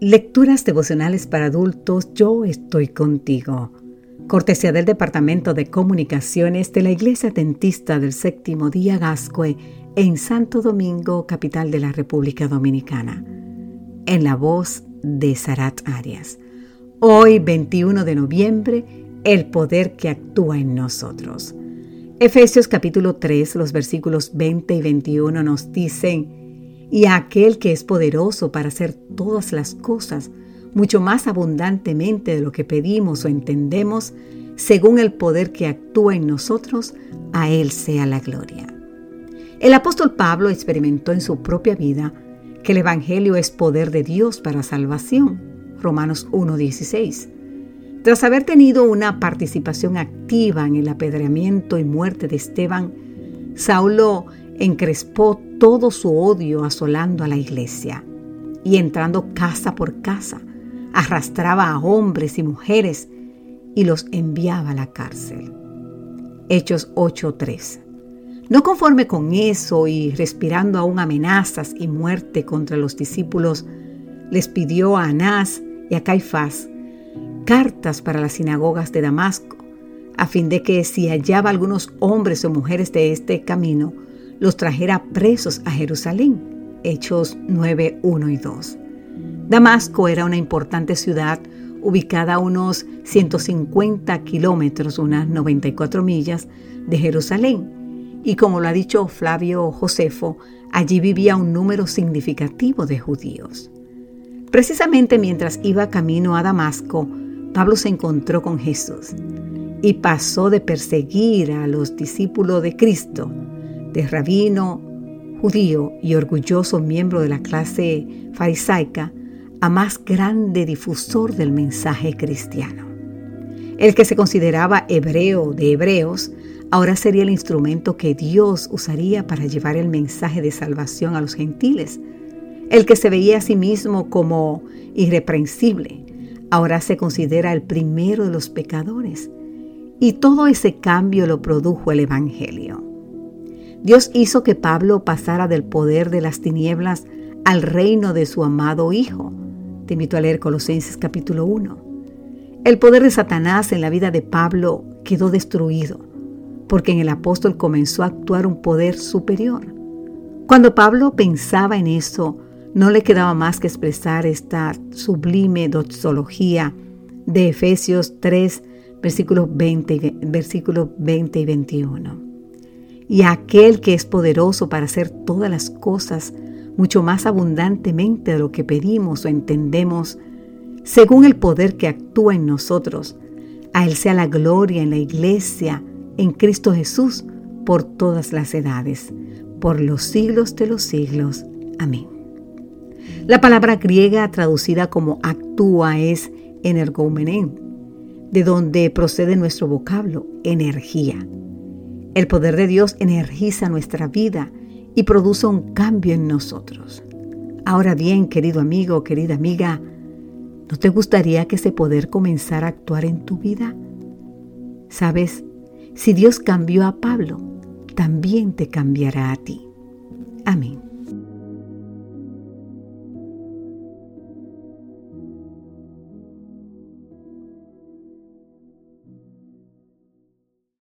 Lecturas devocionales para adultos, yo estoy contigo. Cortesía del Departamento de Comunicaciones de la Iglesia Dentista del Séptimo Día Gascue en Santo Domingo, capital de la República Dominicana. En la voz de Sarat Arias. Hoy, 21 de noviembre, el poder que actúa en nosotros. Efesios capítulo 3, los versículos 20 y 21 nos dicen, y a aquel que es poderoso para hacer todas las cosas mucho más abundantemente de lo que pedimos o entendemos, según el poder que actúa en nosotros, a Él sea la gloria. El apóstol Pablo experimentó en su propia vida que el Evangelio es poder de Dios para salvación. Romanos 1.16. Tras haber tenido una participación activa en el apedreamiento y muerte de Esteban, Saulo encrespó todo su odio asolando a la iglesia y entrando casa por casa, arrastraba a hombres y mujeres y los enviaba a la cárcel. Hechos 8:3. No conforme con eso y respirando aún amenazas y muerte contra los discípulos, les pidió a Anás y a Caifás cartas para las sinagogas de Damasco, a fin de que si hallaba algunos hombres o mujeres de este camino, los trajera presos a Jerusalén. Hechos 9, 1 y 2. Damasco era una importante ciudad ubicada a unos 150 kilómetros, unas 94 millas, de Jerusalén. Y como lo ha dicho Flavio Josefo, allí vivía un número significativo de judíos. Precisamente mientras iba camino a Damasco, Pablo se encontró con Jesús y pasó de perseguir a los discípulos de Cristo de rabino judío y orgulloso miembro de la clase farisaica a más grande difusor del mensaje cristiano. El que se consideraba hebreo de hebreos ahora sería el instrumento que Dios usaría para llevar el mensaje de salvación a los gentiles. El que se veía a sí mismo como irreprensible ahora se considera el primero de los pecadores. Y todo ese cambio lo produjo el Evangelio. Dios hizo que Pablo pasara del poder de las tinieblas al reino de su amado Hijo. Te invito a leer Colosenses capítulo 1. El poder de Satanás en la vida de Pablo quedó destruido, porque en el apóstol comenzó a actuar un poder superior. Cuando Pablo pensaba en eso, no le quedaba más que expresar esta sublime doxología de Efesios 3, versículos 20, versículos 20 y 21 y aquel que es poderoso para hacer todas las cosas mucho más abundantemente de lo que pedimos o entendemos, según el poder que actúa en nosotros. A Él sea la gloria en la iglesia, en Cristo Jesús, por todas las edades, por los siglos de los siglos. Amén. La palabra griega traducida como actúa es energoumenen, de donde procede nuestro vocablo, energía. El poder de Dios energiza nuestra vida y produce un cambio en nosotros. Ahora bien, querido amigo, querida amiga, ¿no te gustaría que ese poder comenzara a actuar en tu vida? Sabes, si Dios cambió a Pablo, también te cambiará a ti. Amén.